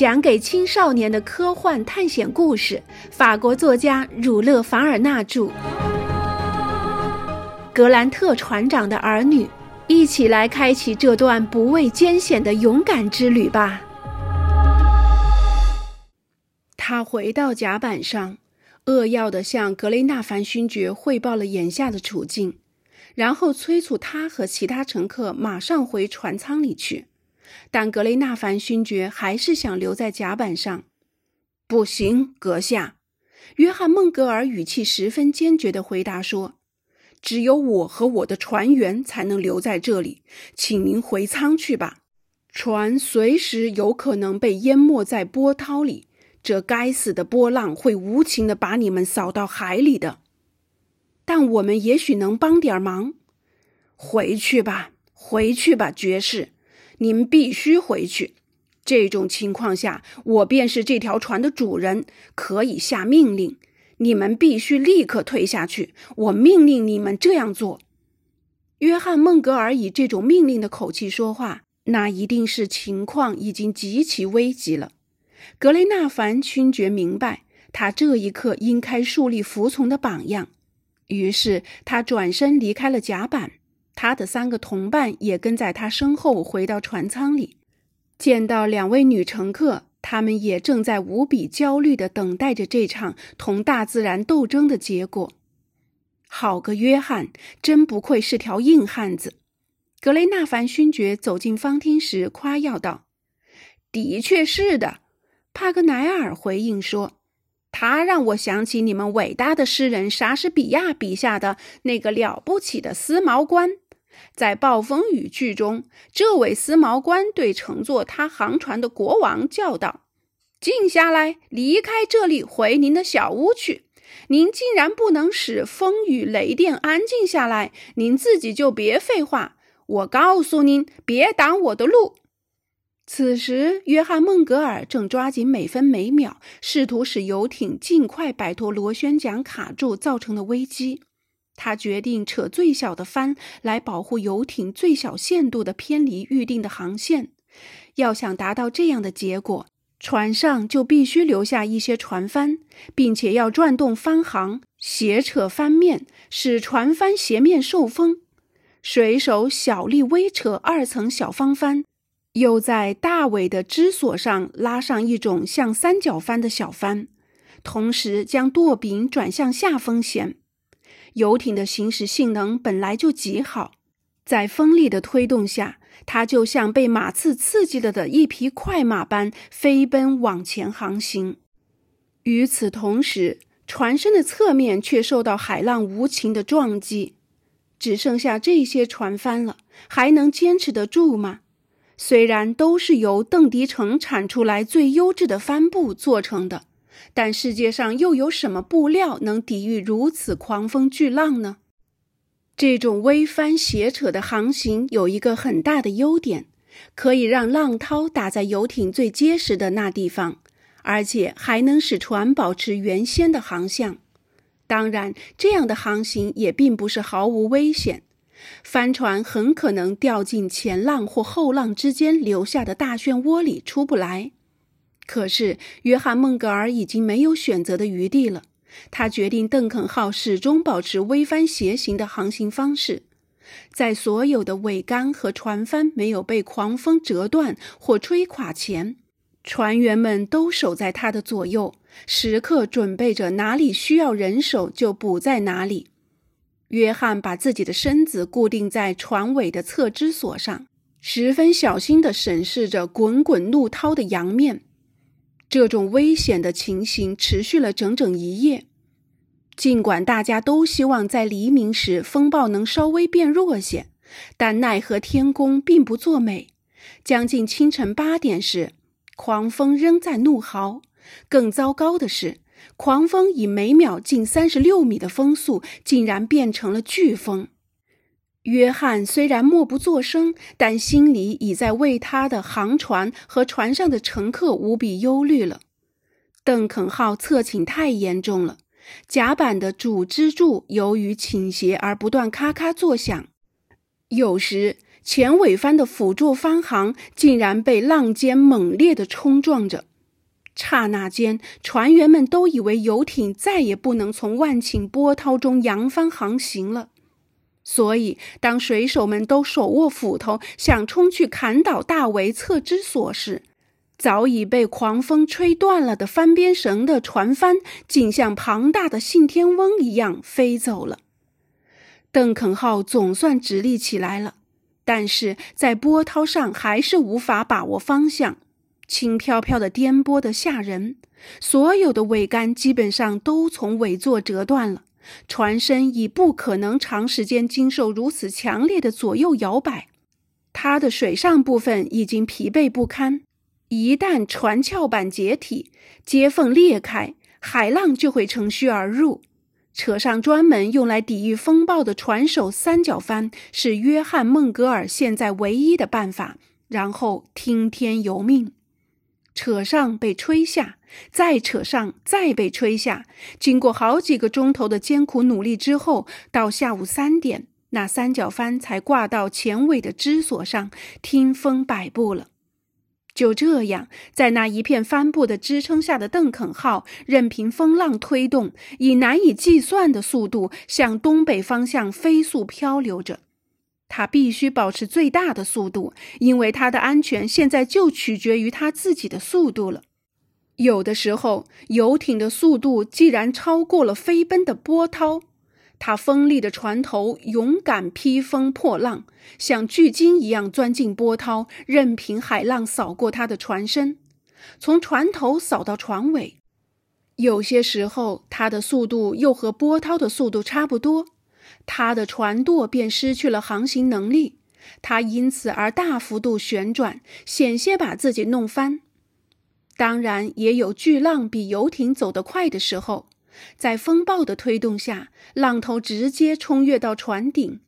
讲给青少年的科幻探险故事，法国作家儒勒·凡尔纳著。格兰特船长的儿女，一起来开启这段不畏艰险的勇敢之旅吧。他回到甲板上，扼要地向格雷纳凡勋爵汇报了眼下的处境，然后催促他和其他乘客马上回船舱里去。但格雷纳凡勋爵还是想留在甲板上。不行，阁下，约翰·孟格尔语气十分坚决地回答说：“只有我和我的船员才能留在这里，请您回舱去吧。船随时有可能被淹没在波涛里，这该死的波浪会无情地把你们扫到海里的。但我们也许能帮点忙。回去吧，回去吧，爵士。”你们必须回去。这种情况下，我便是这条船的主人，可以下命令。你们必须立刻退下去。我命令你们这样做。约翰·孟格尔以这种命令的口气说话，那一定是情况已经极其危急了。格雷纳凡勋爵明白，他这一刻应该树立服从的榜样，于是他转身离开了甲板。他的三个同伴也跟在他身后回到船舱里，见到两位女乘客，他们也正在无比焦虑地等待着这场同大自然斗争的结果。好个约翰，真不愧是条硬汉子！格雷纳凡勋爵走进方厅时夸耀道：“的确是的。”帕格奈尔回应说。他让我想起你们伟大的诗人莎士比亚笔下的那个了不起的丝毛官，在《暴风雨》剧中，这位思毛官对乘坐他航船的国王叫道：“静下来，离开这里，回您的小屋去。您竟然不能使风雨雷电安静下来，您自己就别废话。我告诉您，别挡我的路。”此时，约翰·孟格尔正抓紧每分每秒，试图使游艇尽快摆脱螺旋桨卡住造成的危机。他决定扯最小的帆来保护游艇最小限度的偏离预定的航线。要想达到这样的结果，船上就必须留下一些船帆，并且要转动帆航，斜扯帆面，使船帆斜面受风。水手小力微扯二层小方帆。又在大尾的支索上拉上一种像三角帆的小帆，同时将舵柄转向下风舷。游艇的行驶性能本来就极好，在风力的推动下，它就像被马刺刺激了的一匹快马般飞奔往前航行。与此同时，船身的侧面却受到海浪无情的撞击，只剩下这些船帆了，还能坚持得住吗？虽然都是由邓迪城产出来最优质的帆布做成的，但世界上又有什么布料能抵御如此狂风巨浪呢？这种微帆斜扯的航行有一个很大的优点，可以让浪涛打在游艇最结实的那地方，而且还能使船保持原先的航向。当然，这样的航行也并不是毫无危险。帆船很可能掉进前浪或后浪之间留下的大漩涡里出不来。可是，约翰·孟格尔已经没有选择的余地了。他决定邓肯号始终保持微帆斜行的航行方式，在所有的桅杆和船帆没有被狂风折断或吹垮前，船员们都守在他的左右，时刻准备着哪里需要人手就补在哪里。约翰把自己的身子固定在船尾的侧支索上，十分小心地审视着滚滚怒涛的洋面。这种危险的情形持续了整整一夜。尽管大家都希望在黎明时风暴能稍微变弱些，但奈何天公并不作美。将近清晨八点时，狂风仍在怒嚎。更糟糕的是。狂风以每秒近三十六米的风速，竟然变成了飓风。约翰虽然默不作声，但心里已在为他的航船和船上的乘客无比忧虑了。邓肯号侧倾太严重了，甲板的主支柱由于倾斜而不断咔咔作响，有时前尾帆的辅助帆航竟然被浪尖猛烈地冲撞着。刹那间，船员们都以为游艇再也不能从万顷波涛中扬帆航行了。所以，当水手们都手握斧头，想冲去砍倒大桅侧支索时，早已被狂风吹断了的翻边绳的船帆，竟像庞大的信天翁一样飞走了。邓肯号总算直立起来了，但是在波涛上还是无法把握方向。轻飘飘的，颠簸的吓人。所有的桅杆基本上都从尾座折断了，船身已不可能长时间经受如此强烈的左右摇摆。它的水上部分已经疲惫不堪。一旦船壳板解体，接缝裂开，海浪就会乘虚而入。扯上专门用来抵御风暴的船首三角帆，是约翰·孟格尔现在唯一的办法。然后听天由命。扯上被吹下，再扯上，再被吹下。经过好几个钟头的艰苦努力之后，到下午三点，那三角帆才挂到前尾的支索上，听风摆布了。就这样，在那一片帆布的支撑下的邓肯号，任凭风浪推动，以难以计算的速度向东北方向飞速漂流着。他必须保持最大的速度，因为他的安全现在就取决于他自己的速度了。有的时候，游艇的速度既然超过了飞奔的波涛，他锋利的船头勇敢劈风破浪，像巨鲸一样钻进波涛，任凭海浪扫过他的船身，从船头扫到船尾。有些时候，他的速度又和波涛的速度差不多。他的船舵便失去了航行能力，他因此而大幅度旋转，险些把自己弄翻。当然，也有巨浪比游艇走得快的时候，在风暴的推动下，浪头直接冲越到船顶，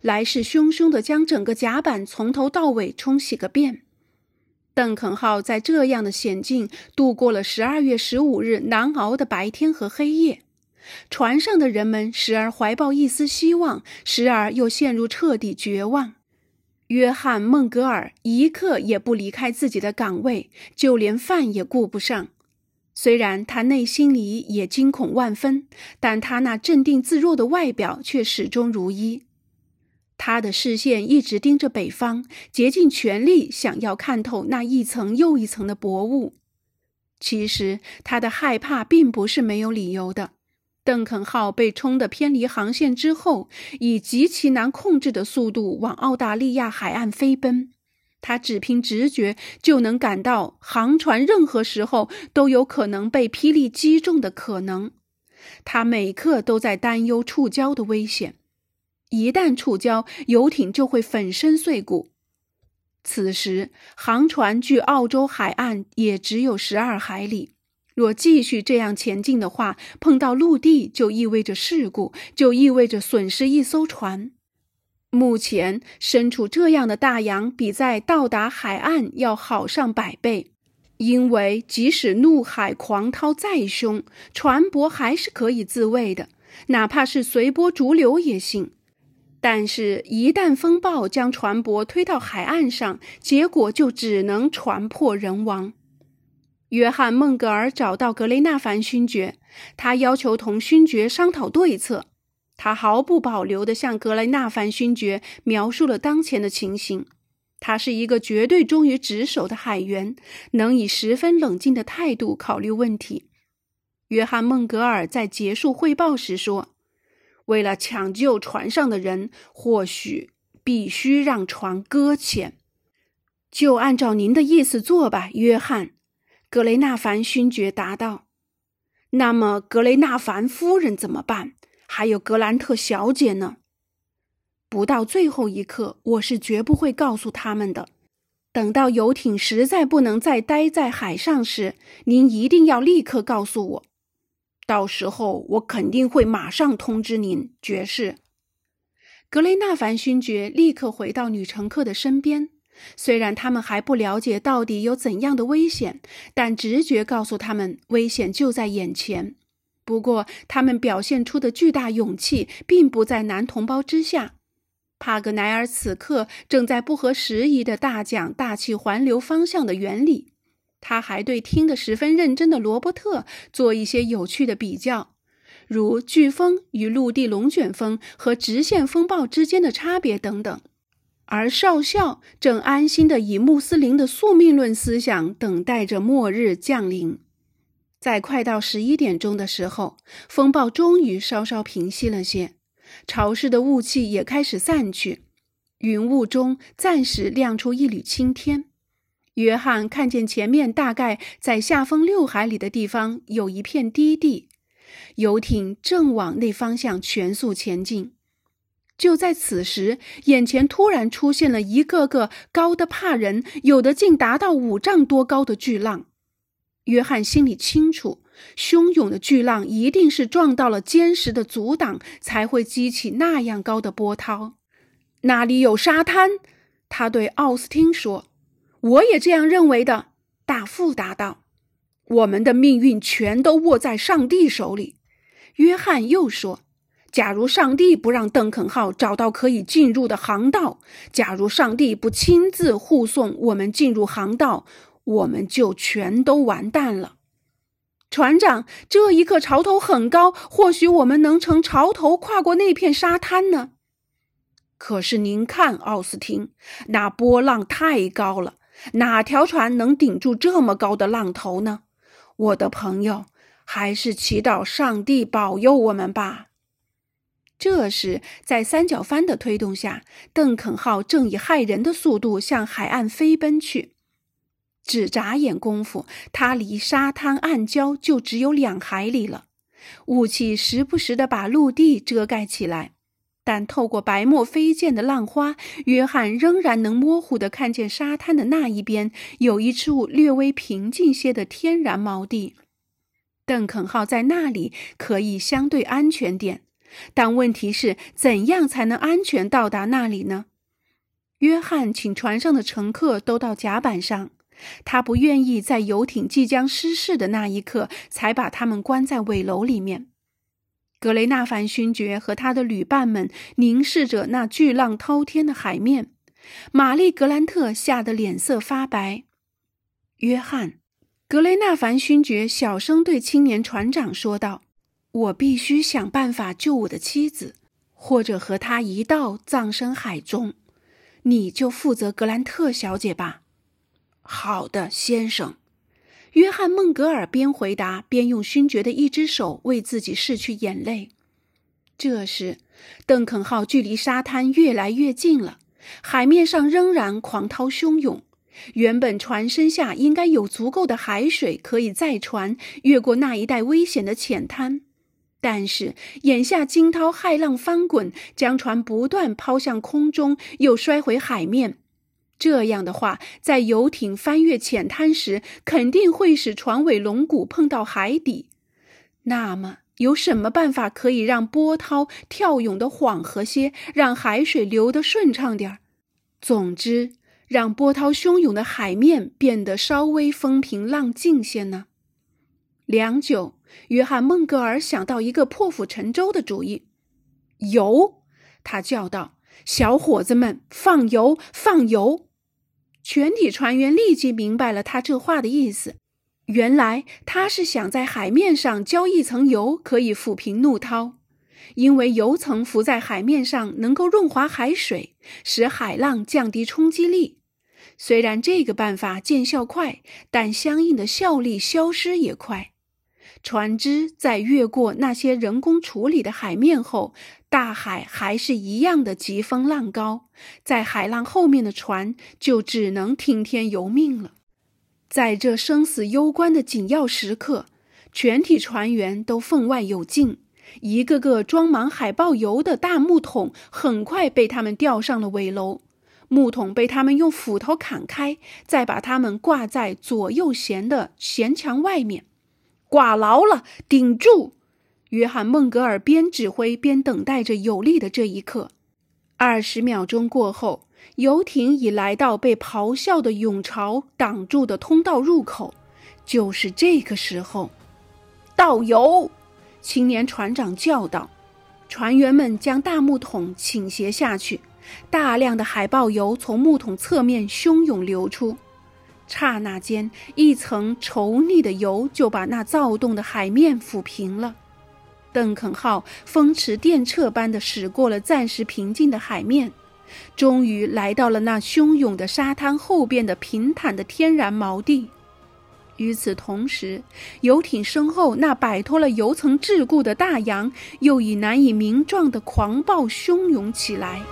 来势汹汹地将整个甲板从头到尾冲洗个遍。邓肯号在这样的险境度过了十二月十五日难熬的白天和黑夜。船上的人们时而怀抱一丝希望，时而又陷入彻底绝望。约翰·孟格尔一刻也不离开自己的岗位，就连饭也顾不上。虽然他内心里也惊恐万分，但他那镇定自若的外表却始终如一。他的视线一直盯着北方，竭尽全力想要看透那一层又一层的薄雾。其实，他的害怕并不是没有理由的。邓肯号被冲得偏离航线之后，以极其难控制的速度往澳大利亚海岸飞奔。他只凭直觉就能感到航船任何时候都有可能被霹雳击中的可能。他每刻都在担忧触礁的危险。一旦触礁，游艇就会粉身碎骨。此时，航船距澳洲海岸也只有十二海里。若继续这样前进的话，碰到陆地就意味着事故，就意味着损失一艘船。目前身处这样的大洋，比在到达海岸要好上百倍，因为即使怒海狂涛再凶，船舶还是可以自卫的，哪怕是随波逐流也行。但是，一旦风暴将船舶推到海岸上，结果就只能船破人亡。约翰·孟格尔找到格雷纳凡勋爵，他要求同勋爵商讨对策。他毫不保留地向格雷纳凡勋爵描述了当前的情形。他是一个绝对忠于职守的海员，能以十分冷静的态度考虑问题。约翰·孟格尔在结束汇报时说：“为了抢救船上的人，或许必须让船搁浅。就按照您的意思做吧，约翰。”格雷纳凡勋爵答道：“那么，格雷纳凡夫人怎么办？还有格兰特小姐呢？不到最后一刻，我是绝不会告诉他们的。等到游艇实在不能再待在海上时，您一定要立刻告诉我。到时候，我肯定会马上通知您，爵士。”格雷纳凡勋爵立刻回到女乘客的身边。虽然他们还不了解到底有怎样的危险，但直觉告诉他们危险就在眼前。不过，他们表现出的巨大勇气并不在男同胞之下。帕格奈尔此刻正在不合时宜地大讲大气环流方向的原理。他还对听得十分认真的罗伯特做一些有趣的比较，如飓风与陆地龙卷风和直线风暴之间的差别等等。而少校正安心地以穆斯林的宿命论思想等待着末日降临。在快到十一点钟的时候，风暴终于稍稍平息了些，潮湿的雾气也开始散去，云雾中暂时亮出一缕青天。约翰看见前面大概在下风六海里的地方有一片低地，游艇正往那方向全速前进。就在此时，眼前突然出现了一个个高的怕人，有的竟达到五丈多高的巨浪。约翰心里清楚，汹涌的巨浪一定是撞到了坚实的阻挡，才会激起那样高的波涛。那里有沙滩，他对奥斯汀说：“我也这样认为的。”大副答道：“我们的命运全都握在上帝手里。”约翰又说。假如上帝不让邓肯号找到可以进入的航道，假如上帝不亲自护送我们进入航道，我们就全都完蛋了。船长，这一刻潮头很高，或许我们能乘潮头跨过那片沙滩呢。可是您看，奥斯汀，那波浪太高了，哪条船能顶住这么高的浪头呢？我的朋友，还是祈祷上帝保佑我们吧。这时，在三角帆的推动下，邓肯号正以骇人的速度向海岸飞奔去。只眨眼功夫，它离沙滩暗礁就只有两海里了。雾气时不时地把陆地遮盖起来，但透过白沫飞溅的浪花，约翰仍然能模糊地看见沙滩的那一边有一处略微平静些的天然锚地。邓肯号在那里可以相对安全点。但问题是，怎样才能安全到达那里呢？约翰请船上的乘客都到甲板上，他不愿意在游艇即将失事的那一刻才把他们关在尾楼里面。格雷纳凡勋爵和他的旅伴们凝视着那巨浪滔天的海面，玛丽格兰特吓得脸色发白。约翰，格雷纳凡勋爵小声对青年船长说道。我必须想办法救我的妻子，或者和她一道葬身海中。你就负责格兰特小姐吧。好的，先生。约翰·孟格尔边回答边用勋爵的一只手为自己拭去眼泪。这时，邓肯号距离沙滩越来越近了，海面上仍然狂涛汹涌。原本船身下应该有足够的海水可以载船越过那一带危险的浅滩。但是眼下惊涛骇浪翻滚，将船不断抛向空中，又摔回海面。这样的话，在游艇翻越浅滩时，肯定会使船尾龙骨碰到海底。那么，有什么办法可以让波涛跳涌的缓和些，让海水流得顺畅点儿？总之，让波涛汹涌的海面变得稍微风平浪静些呢？良久。约翰·孟格尔想到一个破釜沉舟的主意，油！他叫道：“小伙子们，放油，放油！”全体船员立即明白了他这话的意思。原来他是想在海面上浇一层油，可以抚平怒涛，因为油层浮在海面上能够润滑海水，使海浪降低冲击力。虽然这个办法见效快，但相应的效力消失也快。船只在越过那些人工处理的海面后，大海还是一样的疾风浪高，在海浪后面的船就只能听天由命了。在这生死攸关的紧要时刻，全体船员都分外有劲，一个个装满海豹油的大木桶很快被他们吊上了尾楼，木桶被他们用斧头砍开，再把它们挂在左右舷的舷墙外面。挂牢了，顶住！约翰·孟格尔边指挥边等待着有利的这一刻。二十秒钟过后，游艇已来到被咆哮的涌潮挡住的通道入口。就是这个时候，倒油！青年船长叫道。船员们将大木桶倾斜下去，大量的海豹油从木桶侧面汹涌流出。刹那间，一层稠腻的油就把那躁动的海面抚平了。邓肯号风驰电掣般地驶过了暂时平静的海面，终于来到了那汹涌的沙滩后边的平坦的天然锚地。与此同时，游艇身后那摆脱了油层桎梏的大洋，又以难以名状的狂暴汹涌起来。